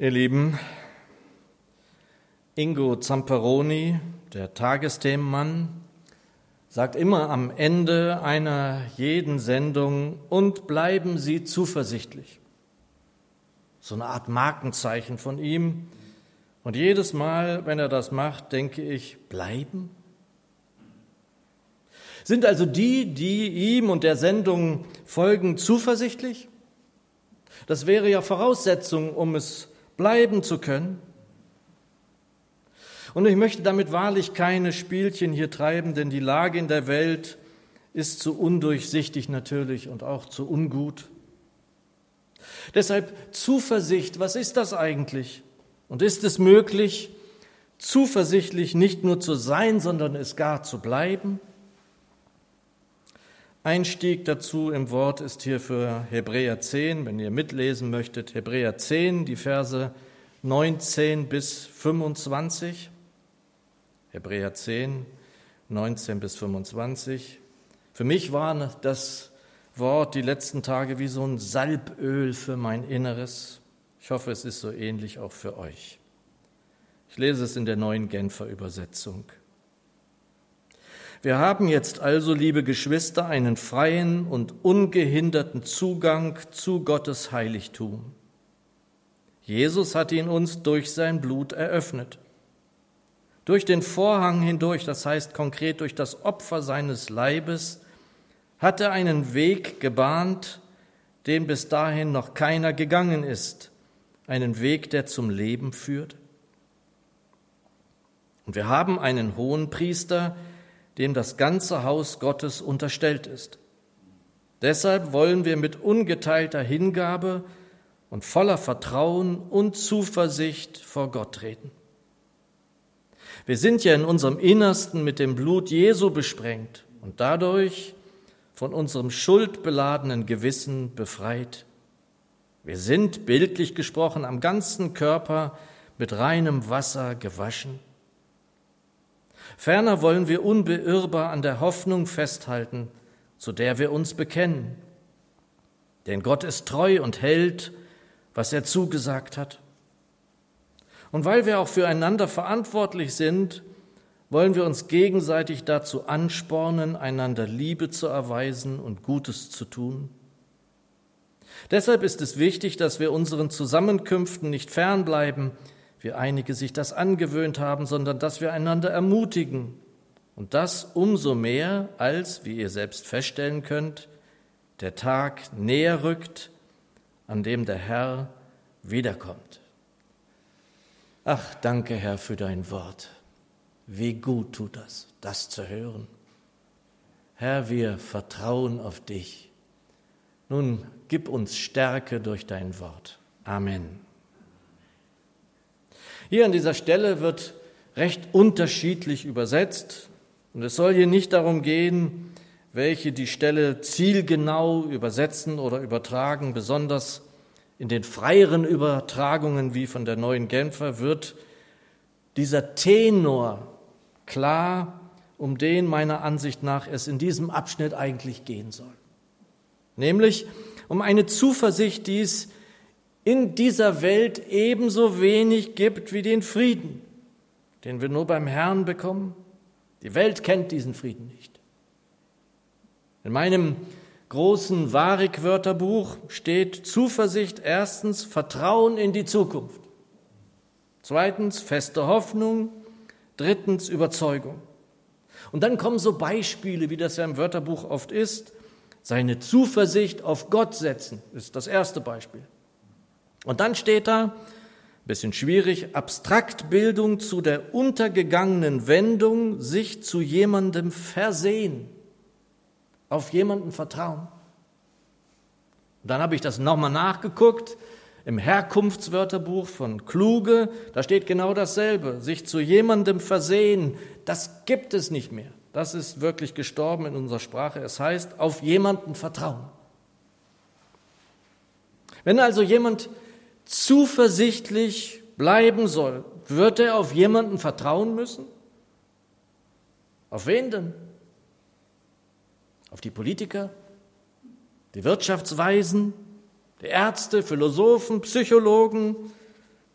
Ihr Lieben, Ingo Zamperoni, der Tagesthemenmann, sagt immer am Ende einer jeden Sendung, und bleiben Sie zuversichtlich. So eine Art Markenzeichen von ihm. Und jedes Mal, wenn er das macht, denke ich, bleiben? Sind also die, die ihm und der Sendung folgen, zuversichtlich? Das wäre ja Voraussetzung, um es bleiben zu können. Und ich möchte damit wahrlich keine Spielchen hier treiben, denn die Lage in der Welt ist zu undurchsichtig natürlich und auch zu ungut. Deshalb Zuversicht, was ist das eigentlich? Und ist es möglich, zuversichtlich nicht nur zu sein, sondern es gar zu bleiben? Einstieg dazu im Wort ist hier für Hebräer 10, wenn ihr mitlesen möchtet, Hebräer 10, die Verse 19 bis 25. Hebräer 10, 19 bis 25. Für mich war das Wort die letzten Tage wie so ein Salböl für mein Inneres. Ich hoffe, es ist so ähnlich auch für euch. Ich lese es in der neuen Genfer Übersetzung. Wir haben jetzt also, liebe Geschwister, einen freien und ungehinderten Zugang zu Gottes Heiligtum. Jesus hat ihn uns durch sein Blut eröffnet. Durch den Vorhang hindurch, das heißt konkret durch das Opfer seines Leibes, hat er einen Weg gebahnt, den bis dahin noch keiner gegangen ist, einen Weg, der zum Leben führt. Und wir haben einen hohen Priester, dem das ganze Haus Gottes unterstellt ist. Deshalb wollen wir mit ungeteilter Hingabe und voller Vertrauen und Zuversicht vor Gott treten. Wir sind ja in unserem Innersten mit dem Blut Jesu besprengt und dadurch von unserem schuldbeladenen Gewissen befreit. Wir sind, bildlich gesprochen, am ganzen Körper mit reinem Wasser gewaschen. Ferner wollen wir unbeirrbar an der Hoffnung festhalten, zu der wir uns bekennen. Denn Gott ist treu und hält, was er zugesagt hat. Und weil wir auch füreinander verantwortlich sind, wollen wir uns gegenseitig dazu anspornen, einander Liebe zu erweisen und Gutes zu tun. Deshalb ist es wichtig, dass wir unseren Zusammenkünften nicht fernbleiben, wie einige sich das angewöhnt haben, sondern dass wir einander ermutigen. Und das umso mehr, als, wie ihr selbst feststellen könnt, der Tag näher rückt, an dem der Herr wiederkommt. Ach, danke Herr für dein Wort. Wie gut tut das, das zu hören. Herr, wir vertrauen auf dich. Nun gib uns Stärke durch dein Wort. Amen. Hier an dieser Stelle wird recht unterschiedlich übersetzt. Und es soll hier nicht darum gehen, welche die Stelle zielgenau übersetzen oder übertragen. Besonders in den freieren Übertragungen wie von der neuen Genfer wird dieser Tenor klar, um den meiner Ansicht nach es in diesem Abschnitt eigentlich gehen soll. Nämlich um eine Zuversicht, die es in dieser Welt ebenso wenig gibt wie den Frieden, den wir nur beim Herrn bekommen. Die Welt kennt diesen Frieden nicht. In meinem großen Warik-Wörterbuch steht Zuversicht erstens Vertrauen in die Zukunft, zweitens feste Hoffnung, drittens Überzeugung. Und dann kommen so Beispiele, wie das ja im Wörterbuch oft ist. Seine Zuversicht auf Gott setzen ist das erste Beispiel. Und dann steht da, bisschen schwierig, Abstraktbildung zu der untergegangenen Wendung, sich zu jemandem versehen, auf jemanden vertrauen. Und dann habe ich das nochmal nachgeguckt im Herkunftswörterbuch von Kluge, da steht genau dasselbe, sich zu jemandem versehen, das gibt es nicht mehr. Das ist wirklich gestorben in unserer Sprache. Es heißt, auf jemanden vertrauen. Wenn also jemand zuversichtlich bleiben soll, wird er auf jemanden vertrauen müssen? Auf wen denn? Auf die Politiker, die Wirtschaftsweisen, die Ärzte, Philosophen, Psychologen,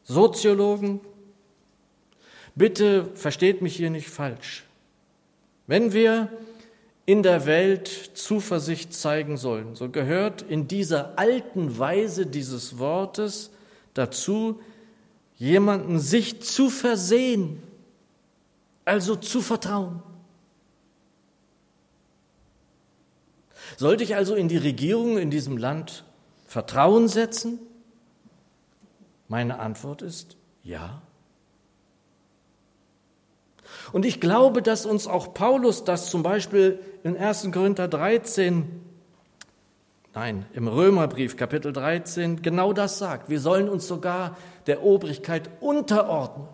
Soziologen. Bitte versteht mich hier nicht falsch. Wenn wir in der Welt Zuversicht zeigen sollen, so gehört in dieser alten Weise dieses Wortes dazu, jemanden sich zu versehen, also zu vertrauen. Sollte ich also in die Regierung in diesem Land Vertrauen setzen? Meine Antwort ist ja. Und ich glaube, dass uns auch Paulus das zum Beispiel in 1. Korinther 13, nein, im Römerbrief Kapitel 13 genau das sagt. Wir sollen uns sogar der Obrigkeit unterordnen.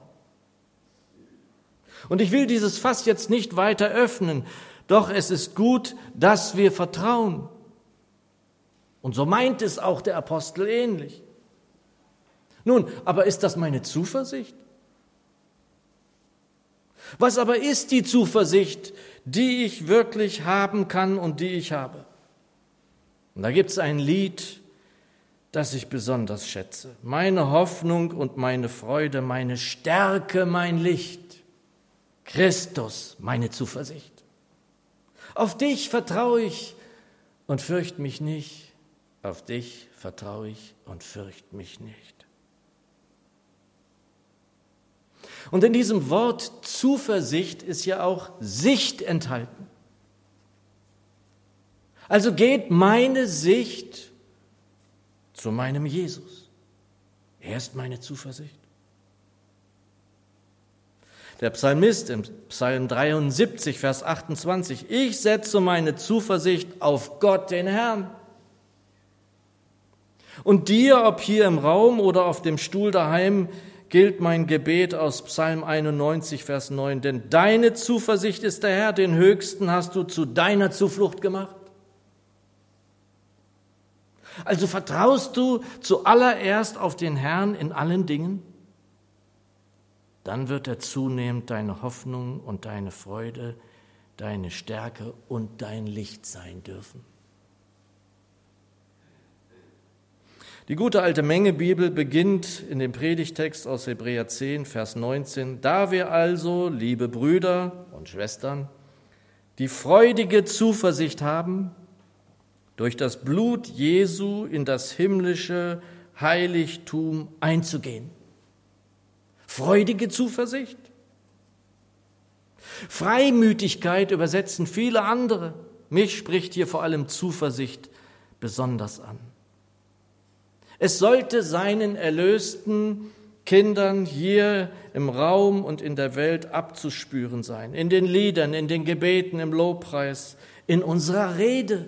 Und ich will dieses Fass jetzt nicht weiter öffnen, doch es ist gut, dass wir vertrauen. Und so meint es auch der Apostel ähnlich. Nun, aber ist das meine Zuversicht? Was aber ist die Zuversicht, die ich wirklich haben kann und die ich habe? Und da gibt es ein Lied, das ich besonders schätze. Meine Hoffnung und meine Freude, meine Stärke, mein Licht. Christus, meine Zuversicht. Auf dich vertraue ich und fürchte mich nicht. Auf dich vertraue ich und fürchte mich nicht. Und in diesem Wort Zuversicht ist ja auch Sicht enthalten. Also geht meine Sicht zu meinem Jesus. Er ist meine Zuversicht. Der Psalmist im Psalm 73, Vers 28, ich setze meine Zuversicht auf Gott, den Herrn. Und dir, ob hier im Raum oder auf dem Stuhl daheim, gilt mein Gebet aus Psalm 91, Vers 9. Denn deine Zuversicht ist der Herr, den Höchsten hast du zu deiner Zuflucht gemacht. Also vertraust du zuallererst auf den Herrn in allen Dingen? dann wird er zunehmend deine Hoffnung und deine Freude, deine Stärke und dein Licht sein dürfen. Die gute alte Menge Bibel beginnt in dem Predigtext aus Hebräer 10, Vers 19. Da wir also, liebe Brüder und Schwestern, die freudige Zuversicht haben, durch das Blut Jesu in das himmlische Heiligtum einzugehen freudige Zuversicht. Freimütigkeit übersetzen viele andere. Mich spricht hier vor allem Zuversicht besonders an. Es sollte seinen erlösten Kindern hier im Raum und in der Welt abzuspüren sein, in den Liedern, in den Gebeten, im Lobpreis, in unserer Rede.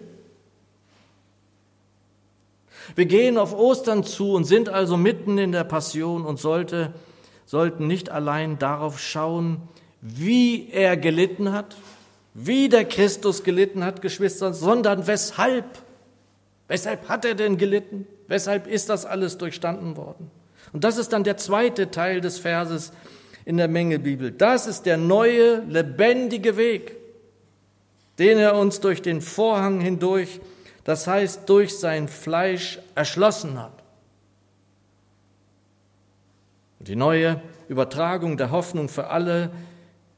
Wir gehen auf Ostern zu und sind also mitten in der Passion und sollte sollten nicht allein darauf schauen, wie er gelitten hat, wie der Christus gelitten hat, Geschwister, sondern weshalb. Weshalb hat er denn gelitten? Weshalb ist das alles durchstanden worden? Und das ist dann der zweite Teil des Verses in der Mengebibel. Das ist der neue, lebendige Weg, den er uns durch den Vorhang hindurch, das heißt durch sein Fleisch, erschlossen hat. Die neue Übertragung der Hoffnung für alle,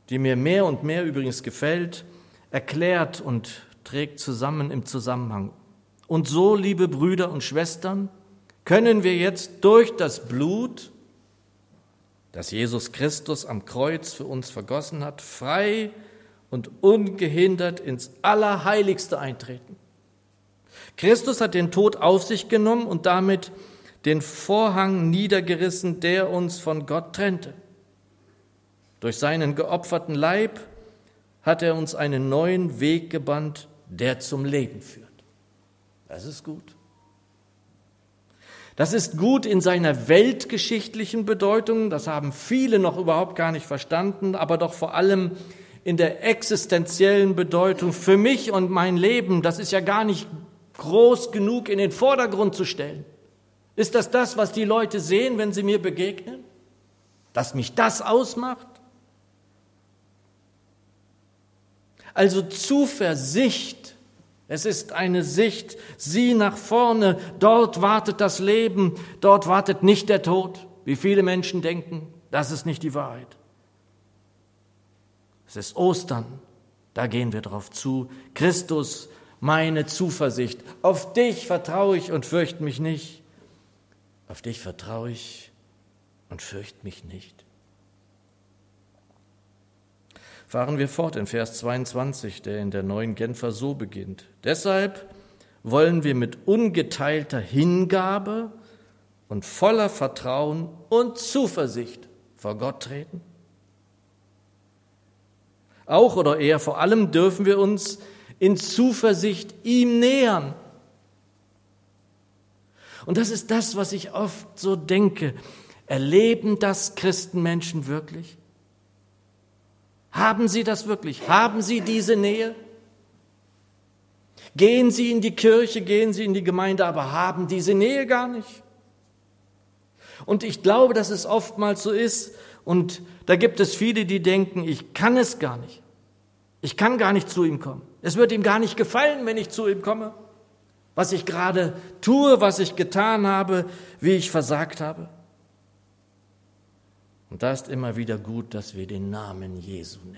die mir mehr und mehr übrigens gefällt, erklärt und trägt zusammen im Zusammenhang. Und so, liebe Brüder und Schwestern, können wir jetzt durch das Blut, das Jesus Christus am Kreuz für uns vergossen hat, frei und ungehindert ins Allerheiligste eintreten. Christus hat den Tod auf sich genommen und damit den Vorhang niedergerissen, der uns von Gott trennte. Durch seinen geopferten Leib hat er uns einen neuen Weg gebannt, der zum Leben führt. Das ist gut. Das ist gut in seiner weltgeschichtlichen Bedeutung, das haben viele noch überhaupt gar nicht verstanden, aber doch vor allem in der existenziellen Bedeutung für mich und mein Leben, das ist ja gar nicht groß genug in den Vordergrund zu stellen. Ist das das, was die Leute sehen, wenn sie mir begegnen? Dass mich das ausmacht? Also Zuversicht. Es ist eine Sicht. Sieh nach vorne. Dort wartet das Leben. Dort wartet nicht der Tod. wie viele Menschen denken, das ist nicht die Wahrheit. Es ist Ostern, da gehen wir drauf zu. Christus, meine Zuversicht. Auf dich vertraue ich und fürchte mich nicht. Auf dich vertraue ich und fürchte mich nicht. Fahren wir fort in Vers 22, der in der neuen Genfer so beginnt. Deshalb wollen wir mit ungeteilter Hingabe und voller Vertrauen und Zuversicht vor Gott treten? Auch oder eher vor allem dürfen wir uns in Zuversicht ihm nähern. Und das ist das, was ich oft so denke. Erleben das Christenmenschen wirklich? Haben sie das wirklich? Haben sie diese Nähe? Gehen sie in die Kirche, gehen sie in die Gemeinde, aber haben diese Nähe gar nicht? Und ich glaube, dass es oftmals so ist. Und da gibt es viele, die denken, ich kann es gar nicht. Ich kann gar nicht zu ihm kommen. Es wird ihm gar nicht gefallen, wenn ich zu ihm komme. Was ich gerade tue, was ich getan habe, wie ich versagt habe. Und da ist immer wieder gut, dass wir den Namen Jesu nennen.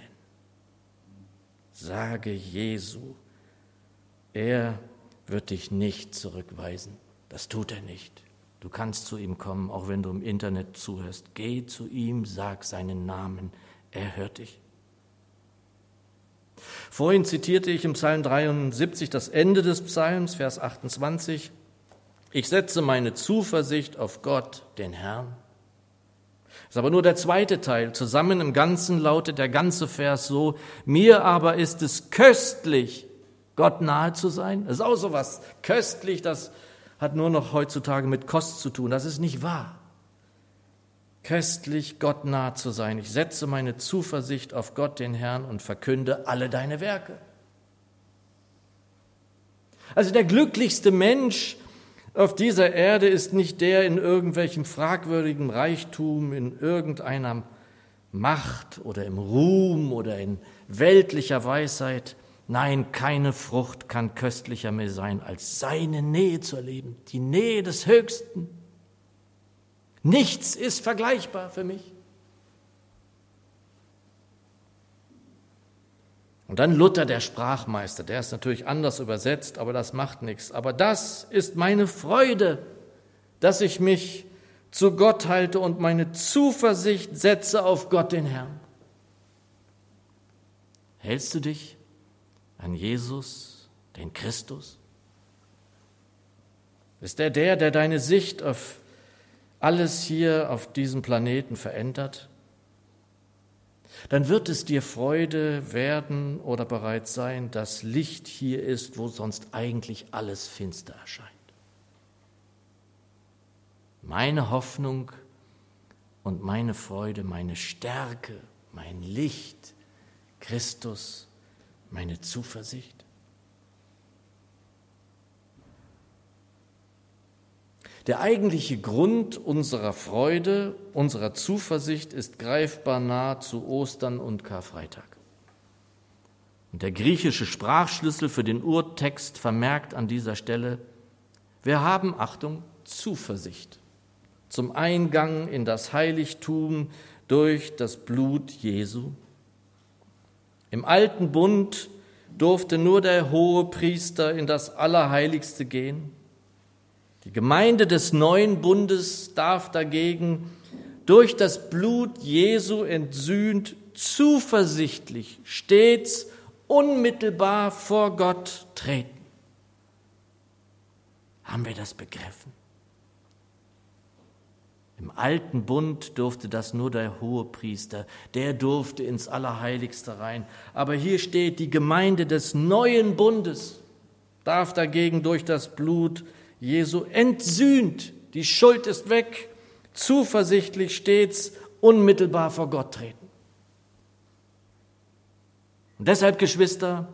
Sage Jesu, er wird dich nicht zurückweisen. Das tut er nicht. Du kannst zu ihm kommen, auch wenn du im Internet zuhörst. Geh zu ihm, sag seinen Namen, er hört dich. Vorhin zitierte ich im Psalm 73 das Ende des Psalms, Vers 28. Ich setze meine Zuversicht auf Gott, den Herrn. Das ist aber nur der zweite Teil. Zusammen im Ganzen lautet der ganze Vers so, mir aber ist es köstlich, Gott nahe zu sein. Das ist auch so was köstlich, das hat nur noch heutzutage mit Kost zu tun. Das ist nicht wahr. Köstlich Gott nahe zu sein. Ich setze meine Zuversicht auf Gott, den Herrn, und verkünde alle deine Werke. Also der glücklichste Mensch auf dieser Erde ist nicht der in irgendwelchem fragwürdigen Reichtum, in irgendeiner Macht oder im Ruhm oder in weltlicher Weisheit, Nein, keine Frucht kann köstlicher mehr sein, als seine Nähe zu erleben, die Nähe des Höchsten. Nichts ist vergleichbar für mich. Und dann Luther, der Sprachmeister, der ist natürlich anders übersetzt, aber das macht nichts. Aber das ist meine Freude, dass ich mich zu Gott halte und meine Zuversicht setze auf Gott den Herrn. Hältst du dich an Jesus, den Christus? Ist er der, der deine Sicht auf alles hier auf diesem Planeten verändert? Dann wird es dir Freude werden oder bereits sein, dass Licht hier ist, wo sonst eigentlich alles finster erscheint. Meine Hoffnung und meine Freude, meine Stärke, mein Licht, Christus meine Zuversicht? Der eigentliche Grund unserer Freude, unserer Zuversicht ist greifbar nah zu Ostern und Karfreitag. Und der griechische Sprachschlüssel für den Urtext vermerkt an dieser Stelle, wir haben, Achtung, Zuversicht zum Eingang in das Heiligtum durch das Blut Jesu im alten Bund durfte nur der hohe Priester in das Allerheiligste gehen. Die Gemeinde des neuen Bundes darf dagegen durch das Blut Jesu entsühnt zuversichtlich, stets unmittelbar vor Gott treten. Haben wir das begriffen? Im alten Bund durfte das nur der Hohepriester, der durfte ins Allerheiligste rein. Aber hier steht, die Gemeinde des neuen Bundes darf dagegen durch das Blut Jesu entsühnt, die Schuld ist weg, zuversichtlich stets unmittelbar vor Gott treten. Und deshalb, Geschwister,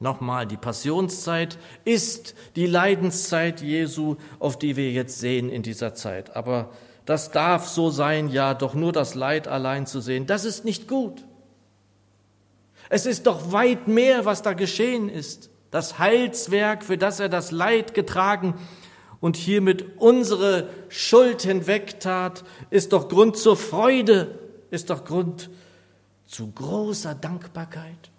nochmal, die Passionszeit ist die Leidenszeit Jesu, auf die wir jetzt sehen in dieser Zeit. Aber das darf so sein, ja, doch nur das Leid allein zu sehen, das ist nicht gut. Es ist doch weit mehr, was da geschehen ist. Das Heilswerk, für das er das Leid getragen und hiermit unsere Schuld hinwegtat, ist doch Grund zur Freude, ist doch Grund zu großer Dankbarkeit.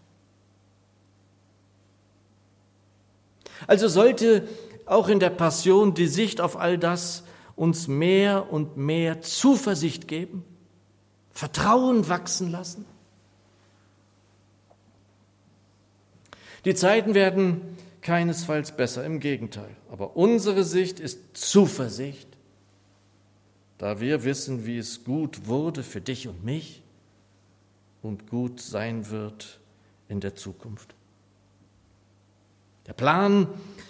Also sollte auch in der Passion die Sicht auf all das uns mehr und mehr Zuversicht geben, Vertrauen wachsen lassen. Die Zeiten werden keinesfalls besser, im Gegenteil. Aber unsere Sicht ist Zuversicht, da wir wissen, wie es gut wurde für dich und mich und gut sein wird in der Zukunft. Der Plan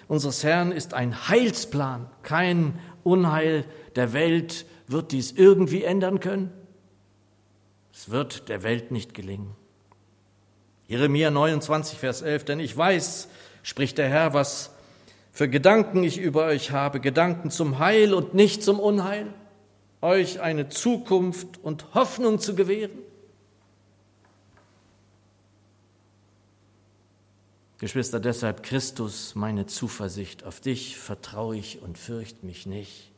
unseres Herrn ist ein Heilsplan. Kein Unheil der Welt wird dies irgendwie ändern können. Es wird der Welt nicht gelingen. Jeremia 29, Vers 11, denn ich weiß, spricht der Herr, was für Gedanken ich über euch habe, Gedanken zum Heil und nicht zum Unheil, euch eine Zukunft und Hoffnung zu gewähren. Geschwister, deshalb Christus meine Zuversicht, auf dich vertraue ich und fürcht mich nicht.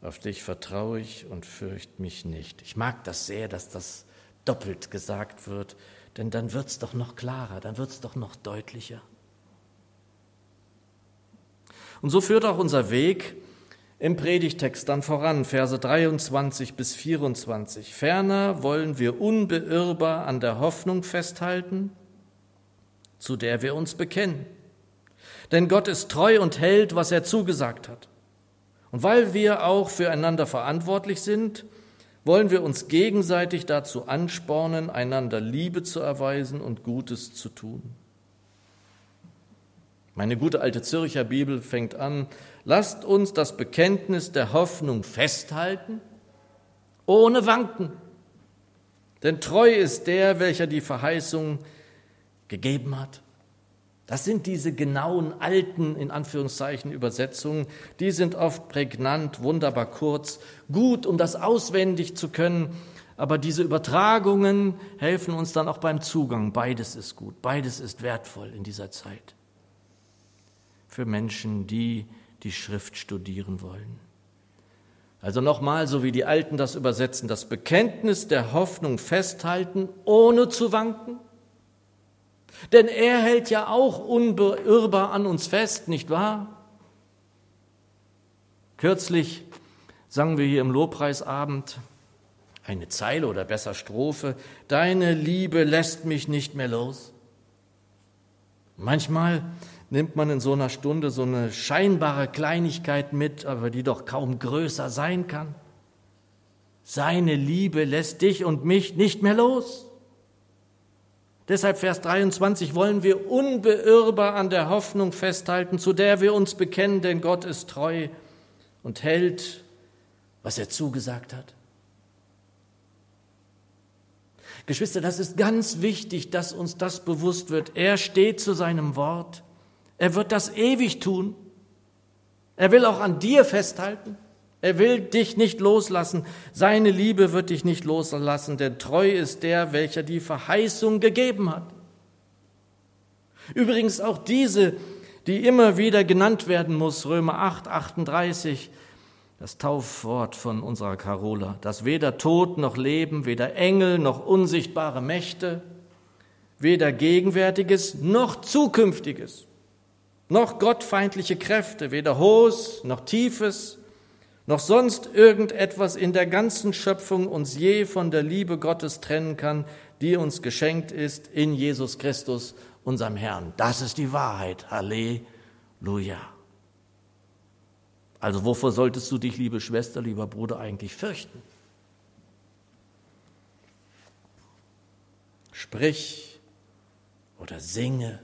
Auf dich vertraue ich und fürcht mich nicht. Ich mag das sehr, dass das doppelt gesagt wird, denn dann wird es doch noch klarer, dann wird es doch noch deutlicher. Und so führt auch unser Weg im Predigtext dann voran, Verse 23 bis 24. Ferner wollen wir unbeirrbar an der Hoffnung festhalten, zu der wir uns bekennen. Denn Gott ist treu und hält, was er zugesagt hat. Und weil wir auch füreinander verantwortlich sind, wollen wir uns gegenseitig dazu anspornen, einander Liebe zu erweisen und Gutes zu tun. Meine gute alte Zürcher Bibel fängt an, lasst uns das Bekenntnis der Hoffnung festhalten, ohne Wanken. Denn treu ist der, welcher die Verheißung gegeben hat. Das sind diese genauen alten, in Anführungszeichen, Übersetzungen. Die sind oft prägnant, wunderbar kurz, gut, um das auswendig zu können. Aber diese Übertragungen helfen uns dann auch beim Zugang. Beides ist gut, beides ist wertvoll in dieser Zeit. Für Menschen, die die Schrift studieren wollen. Also nochmal, so wie die Alten das übersetzen, das Bekenntnis der Hoffnung festhalten, ohne zu wanken denn er hält ja auch unbeirrbar an uns fest, nicht wahr? Kürzlich sangen wir hier im Lobpreisabend eine Zeile oder besser Strophe, Deine Liebe lässt mich nicht mehr los. Manchmal nimmt man in so einer Stunde so eine scheinbare Kleinigkeit mit, aber die doch kaum größer sein kann. Seine Liebe lässt dich und mich nicht mehr los. Deshalb Vers 23 wollen wir unbeirrbar an der Hoffnung festhalten, zu der wir uns bekennen, denn Gott ist treu und hält, was er zugesagt hat. Geschwister, das ist ganz wichtig, dass uns das bewusst wird. Er steht zu seinem Wort. Er wird das ewig tun. Er will auch an dir festhalten. Er will dich nicht loslassen. Seine Liebe wird dich nicht loslassen, denn treu ist der, welcher die Verheißung gegeben hat. Übrigens auch diese, die immer wieder genannt werden muss, Römer 8, 38, das Taufwort von unserer Carola, dass weder Tod noch Leben, weder Engel noch unsichtbare Mächte, weder Gegenwärtiges noch Zukünftiges, noch gottfeindliche Kräfte, weder Hohes noch Tiefes, noch sonst irgendetwas in der ganzen Schöpfung uns je von der Liebe Gottes trennen kann, die uns geschenkt ist in Jesus Christus, unserem Herrn. Das ist die Wahrheit. Halleluja. Also wovor solltest du dich, liebe Schwester, lieber Bruder, eigentlich fürchten? Sprich oder singe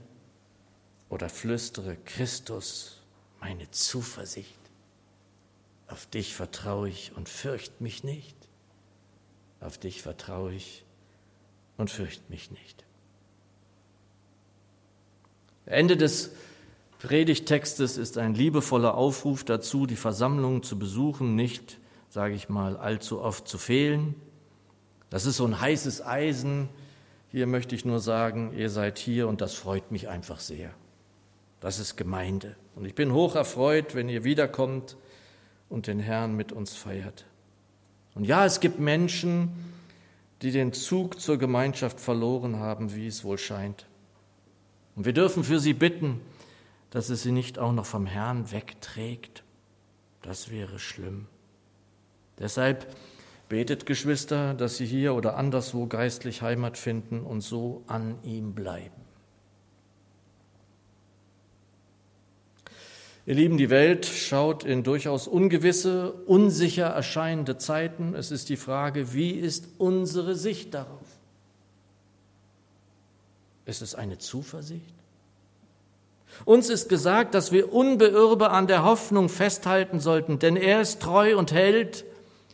oder flüstere Christus meine Zuversicht. Auf dich vertraue ich und fürcht mich nicht. Auf dich vertraue ich und fürcht mich nicht. Ende des Predigtextes ist ein liebevoller Aufruf dazu, die Versammlung zu besuchen, nicht, sage ich mal, allzu oft zu fehlen. Das ist so ein heißes Eisen. Hier möchte ich nur sagen, ihr seid hier und das freut mich einfach sehr. Das ist Gemeinde. Und ich bin hoch erfreut, wenn ihr wiederkommt und den Herrn mit uns feiert. Und ja, es gibt Menschen, die den Zug zur Gemeinschaft verloren haben, wie es wohl scheint. Und wir dürfen für sie bitten, dass es sie nicht auch noch vom Herrn wegträgt. Das wäre schlimm. Deshalb betet, Geschwister, dass sie hier oder anderswo geistlich Heimat finden und so an ihm bleiben. Ihr Lieben, die Welt schaut in durchaus ungewisse, unsicher erscheinende Zeiten. Es ist die Frage, wie ist unsere Sicht darauf? Ist es eine Zuversicht? Uns ist gesagt, dass wir unbeirrbar an der Hoffnung festhalten sollten, denn er ist treu und hält,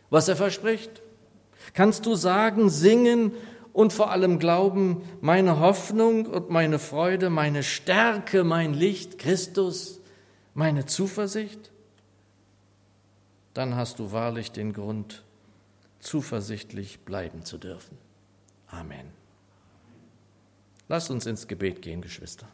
was er verspricht. Kannst du sagen, singen und vor allem glauben, meine Hoffnung und meine Freude, meine Stärke, mein Licht, Christus, meine Zuversicht, dann hast du wahrlich den Grund, zuversichtlich bleiben zu dürfen. Amen. Lasst uns ins Gebet gehen, Geschwister.